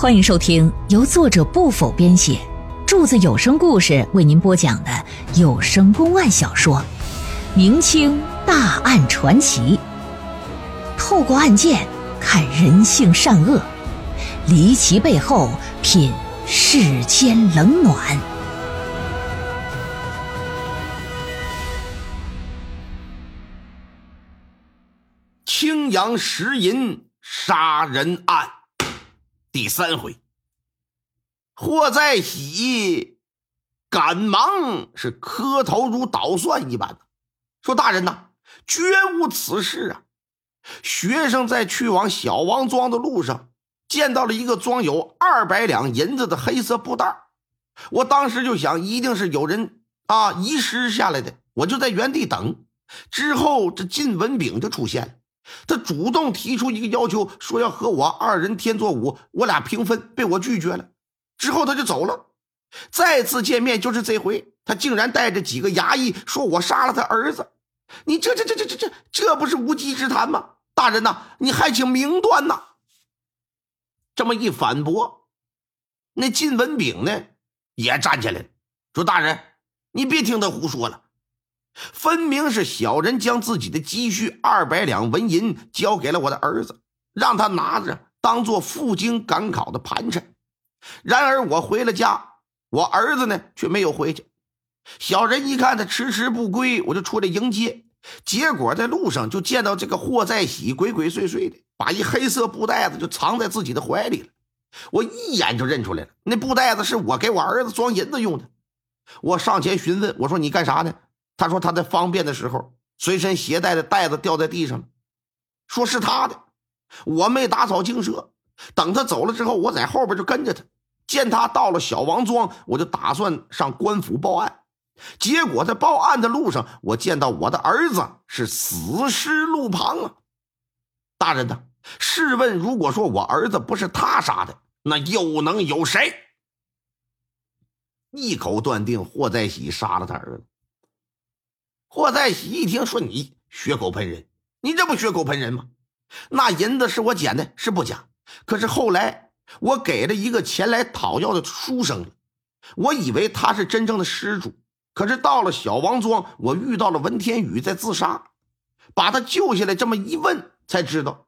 欢迎收听由作者不否编写，柱子有声故事为您播讲的有声公案小说《明清大案传奇》，透过案件看人性善恶，离奇背后品世间冷暖。青阳石银杀人案。第三回，霍在喜赶忙是磕头如捣蒜一般说：“大人呐，绝无此事啊！学生在去往小王庄的路上，见到了一个装有二百两银子的黑色布袋我当时就想，一定是有人啊遗失下来的，我就在原地等。之后，这靳文炳就出现了。”他主动提出一个要求，说要和我二人天作五，我俩平分，被我拒绝了。之后他就走了。再次见面就是这回，他竟然带着几个衙役说我杀了他儿子。你这这这这这这这不是无稽之谈吗？大人呐，你还请明断呐！这么一反驳，那靳文炳呢也站起来了，说：“大人，你别听他胡说了。”分明是小人将自己的积蓄二百两纹银交给了我的儿子，让他拿着当做赴京赶考的盘缠。然而我回了家，我儿子呢却没有回去。小人一看他迟迟不归，我就出来迎接。结果在路上就见到这个霍在喜鬼鬼祟祟的，把一黑色布袋子就藏在自己的怀里了。我一眼就认出来了，那布袋子是我给我儿子装银子用的。我上前询问，我说：“你干啥呢？”他说他在方便的时候，随身携带的袋子掉在地上了，说是他的。我没打草惊蛇，等他走了之后，我在后边就跟着他。见他到了小王庄，我就打算上官府报案。结果在报案的路上，我见到我的儿子是死尸路旁啊！大人呐，试问，如果说我儿子不是他杀的，那又能有谁？一口断定霍在喜杀了他儿子。霍在喜一听说你血口喷人，你这不血口喷人吗？那银子是我捡的，是不假。可是后来我给了一个前来讨要的书生，我以为他是真正的失主。可是到了小王庄，我遇到了文天宇在自杀，把他救下来。这么一问，才知道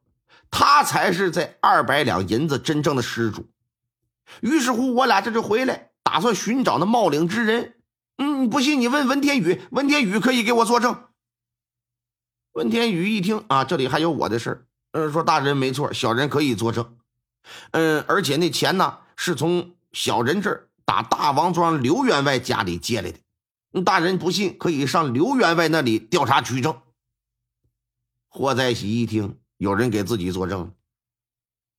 他才是这二百两银子真正的失主。于是乎，我俩这就回来，打算寻找那冒领之人。嗯，不信你问文天宇，文天宇可以给我作证。文天宇一听啊，这里还有我的事儿，嗯，说大人没错，小人可以作证。嗯，而且那钱呢，是从小人这儿打大王庄刘员外家里借来的。大人不信，可以上刘员外那里调查取证。霍在喜一听有人给自己作证，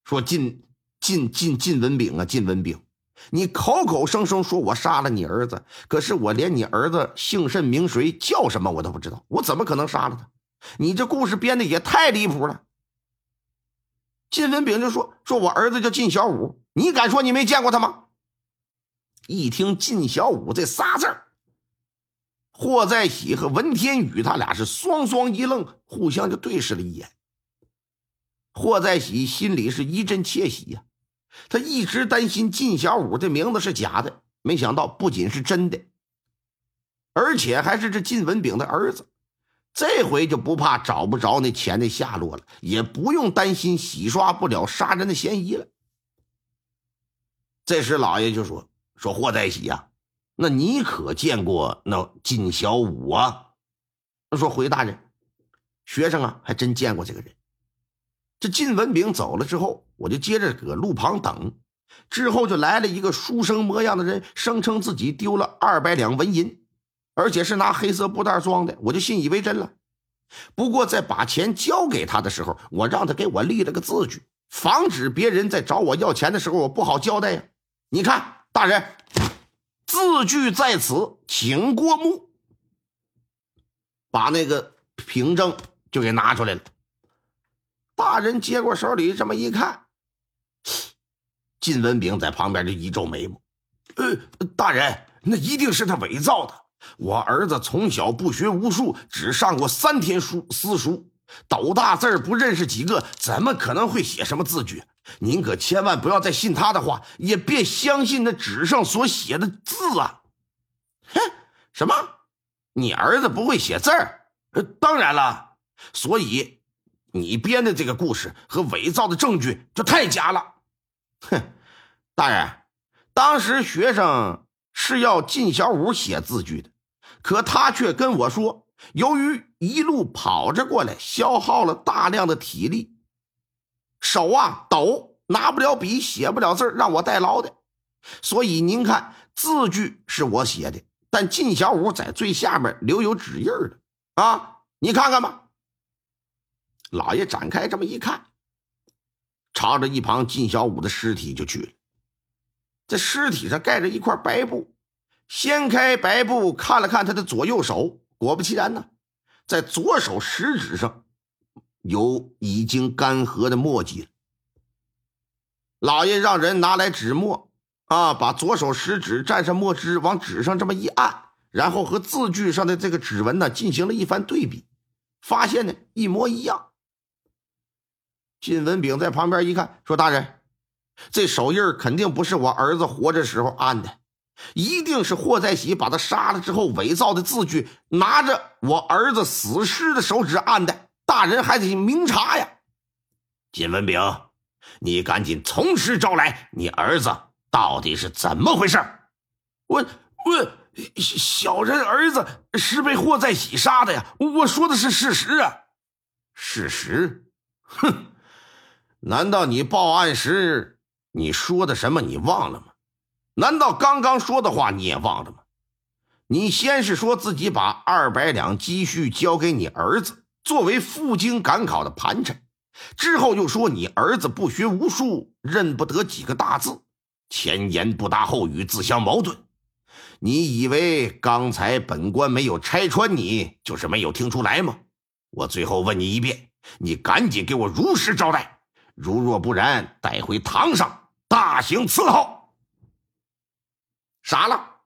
说晋晋晋晋文炳啊，晋文炳。你口口声声说我杀了你儿子，可是我连你儿子姓甚名谁叫什么我都不知道，我怎么可能杀了他？你这故事编的也太离谱了。金文炳就说：“说我儿子叫靳小五，你敢说你没见过他吗？”一听靳小五这仨字儿，霍在喜和文天宇他俩是双双一愣，互相就对视了一眼。霍在喜心里是一阵窃喜呀。他一直担心靳小五这名字是假的，没想到不仅是真的，而且还是这靳文炳的儿子。这回就不怕找不着那钱的下落了，也不用担心洗刷不了杀人的嫌疑了。这时，老爷就说：“说霍在喜呀，那你可见过那靳小五啊？”说：“回大人，学生啊，还真见过这个人。”这靳文炳走了之后，我就接着搁路旁等。之后就来了一个书生模样的人，声称自己丢了二百两纹银，而且是拿黑色布袋装的，我就信以为真了。不过在把钱交给他的时候，我让他给我立了个字据，防止别人在找我要钱的时候我不好交代呀。你看，大人，字据在此，请过目。把那个凭证就给拿出来了。大人接过手里，这么一看，靳文炳在旁边就一皱眉毛：“呃，大人，那一定是他伪造的。我儿子从小不学无术，只上过三天书私塾，斗大字不认识几个，怎么可能会写什么字据？您可千万不要再信他的话，也别相信那纸上所写的字啊！哼，什么？你儿子不会写字儿？呃，当然了，所以你编的这个故事和伪造的证据就太假了。哼，大人，当时学生是要靳小五写字据的，可他却跟我说，由于一路跑着过来，消耗了大量的体力。手啊抖，拿不了笔，写不了字让我代劳的。所以您看，字据是我写的，但靳小五在最下面留有指印的啊，你看看吧。老爷展开这么一看，朝着一旁靳小五的尸体就去了。这尸体上盖着一块白布，掀开白布看了看他的左右手，果不其然呢，在左手食指上。有已经干涸的墨迹了。老爷让人拿来纸墨，啊，把左手食指蘸上墨汁，往纸上这么一按，然后和字据上的这个指纹呢进行了一番对比，发现呢一模一样。靳文炳在旁边一看，说：“大人，这手印肯定不是我儿子活着时候按的，一定是霍在喜把他杀了之后伪造的字据，拿着我儿子死尸的手指按的。”大人还得明察呀，金文炳，你赶紧从实招来，你儿子到底是怎么回事？我我小人儿子是被霍在喜杀的呀，我说的是事实啊。事实？哼，难道你报案时你说的什么你忘了吗？难道刚刚说的话你也忘了吗？你先是说自己把二百两积蓄交给你儿子。作为赴京赶考的盘缠，之后又说你儿子不学无术，认不得几个大字，前言不搭后语，自相矛盾。你以为刚才本官没有拆穿你，就是没有听出来吗？我最后问你一遍，你赶紧给我如实招待，如若不然，带回堂上大刑伺候。傻了，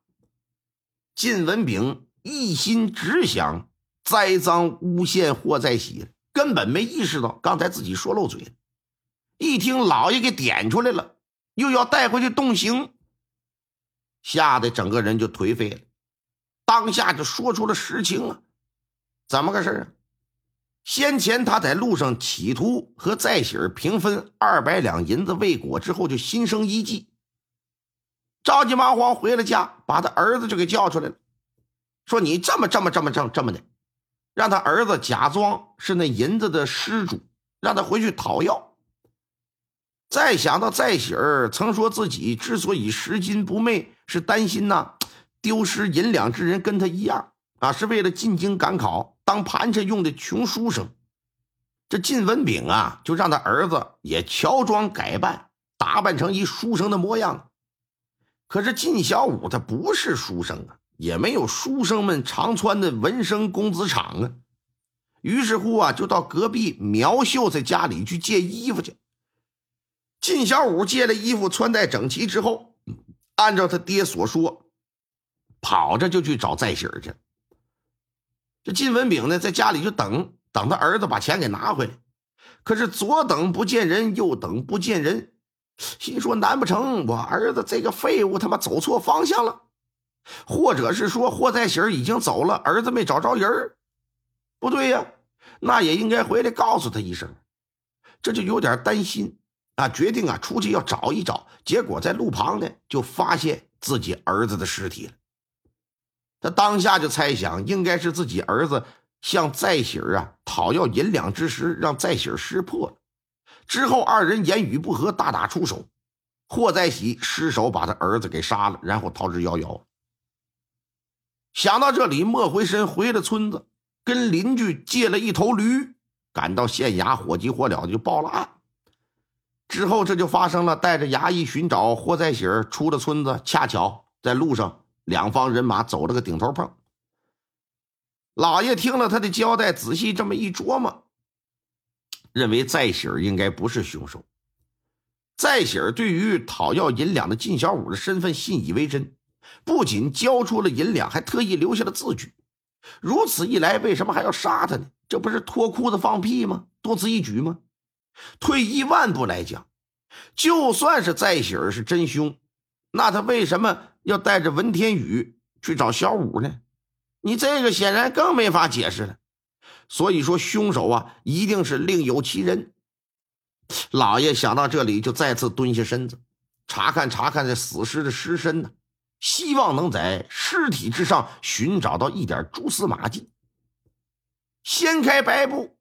靳文炳一心只想。栽赃诬陷霍在喜根本没意识到刚才自己说漏嘴。一听老爷给点出来了，又要带回去动刑，吓得整个人就颓废了。当下就说出了实情啊，怎么个事啊？先前他在路上企图和在喜儿平分二百两银子未果之后，就心生一计，着急忙慌回了家，把他儿子就给叫出来了，说：“你这么这么这么这么这么的。”让他儿子假装是那银子的失主，让他回去讨要。再想到在喜儿曾说自己之所以拾金不昧，是担心呐丢失银两之人跟他一样啊，是为了进京赶考当盘缠用的穷书生。这靳文炳啊，就让他儿子也乔装改扮，打扮成一书生的模样。可是靳小五他不是书生啊。也没有书生们常穿的文生公子场啊，于是乎啊，就到隔壁苗秀才家里去借衣服去。靳小五借了衣服，穿戴整齐之后，按照他爹所说，跑着就去找在喜儿去。这靳文炳呢，在家里就等等他儿子把钱给拿回来，可是左等不见人，右等不见人，心说难不成我儿子这个废物他妈走错方向了？或者是说霍在喜儿已经走了，儿子没找着人儿，不对呀，那也应该回来告诉他一声。这就有点担心啊，决定啊出去要找一找。结果在路旁呢，就发现自己儿子的尸体了。他当下就猜想，应该是自己儿子向在喜儿啊讨要银两之时，让在喜儿识破了。之后二人言语不和，大打出手，霍在喜失手把他儿子给杀了，然后逃之夭夭。想到这里，莫回身回了村子，跟邻居借了一头驴，赶到县衙，火急火燎的就报了案。之后，这就发生了，带着衙役寻找霍在喜儿出了村子，恰巧在路上，两方人马走了个顶头碰。老爷听了他的交代，仔细这么一琢磨，认为在喜儿应该不是凶手。在喜儿对于讨要银两的靳小五的身份信以为真。不仅交出了银两，还特意留下了字据。如此一来，为什么还要杀他呢？这不是脱裤子放屁吗？多此一举吗？退一万步来讲，就算是在喜儿是真凶，那他为什么要带着文天宇去找小五呢？你这个显然更没法解释了。所以说，凶手啊，一定是另有其人。老爷想到这里，就再次蹲下身子，查看查看这死尸的尸身呢，希望能在尸体之上寻找到一点蛛丝马迹。掀开白布，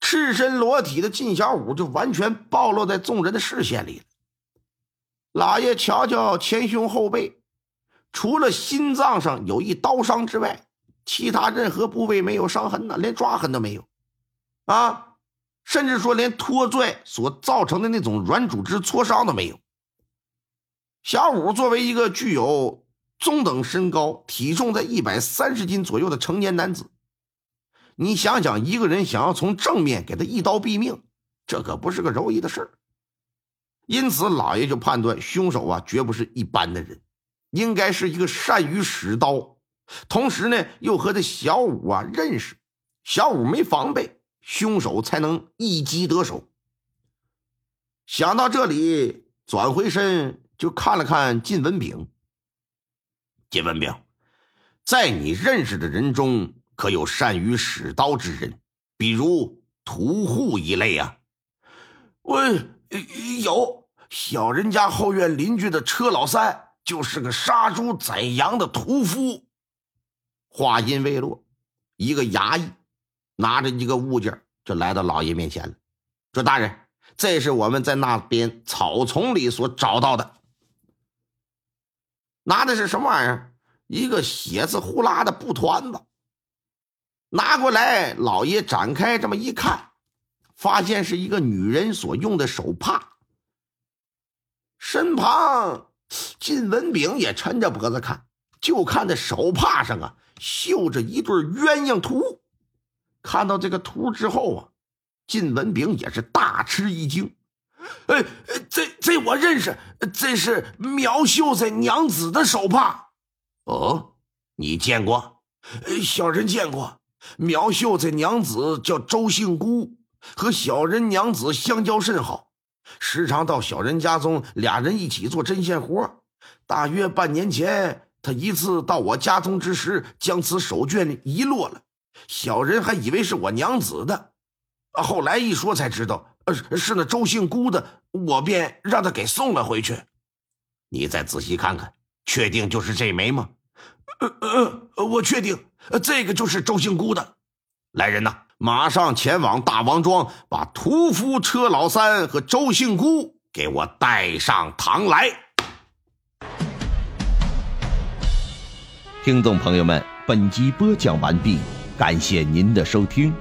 赤身裸体的靳小五就完全暴露在众人的视线里了。老爷瞧瞧前胸后背，除了心脏上有一刀伤之外，其他任何部位没有伤痕呢，连抓痕都没有，啊，甚至说连拖拽所造成的那种软组织挫伤都没有。小五作为一个具有中等身高、体重在一百三十斤左右的成年男子，你想想，一个人想要从正面给他一刀毙命，这可不是个容易的事儿。因此，老爷就判断凶手啊，绝不是一般的人，应该是一个善于使刀。同时呢，又和这小五啊认识，小五没防备，凶手才能一击得手。想到这里，转回身就看了看靳文炳。靳文炳，在你认识的人中，可有善于使刀之人？比如屠户一类啊？我有，小人家后院邻居的车老三，就是个杀猪宰羊的屠夫。话音未落，一个衙役拿着一个物件就来到老爷面前了，说：“大人，这是我们在那边草丛里所找到的。拿的是什么玩意儿？一个血渍呼啦的布团子。拿过来，老爷展开这么一看，发现是一个女人所用的手帕。身旁，靳文炳也抻着脖子看，就看这手帕上啊。”绣着一对鸳鸯图，看到这个图之后啊，靳文炳也是大吃一惊。哎，这这我认识，这是苗秀才娘子的手帕。哦，你见过？小人见过。苗秀才娘子叫周姓姑，和小人娘子相交甚好，时常到小人家中，俩人一起做针线活。大约半年前。他一次到我家中之时，将此手绢遗落了，小人还以为是我娘子的，后来一说才知道，呃，是那周姓姑的，我便让他给送了回去。你再仔细看看，确定就是这枚吗？呃呃，我确定，这个就是周姓姑的。来人呐，马上前往大王庄，把屠夫车老三和周姓姑给我带上堂来。听众朋友们，本集播讲完毕，感谢您的收听。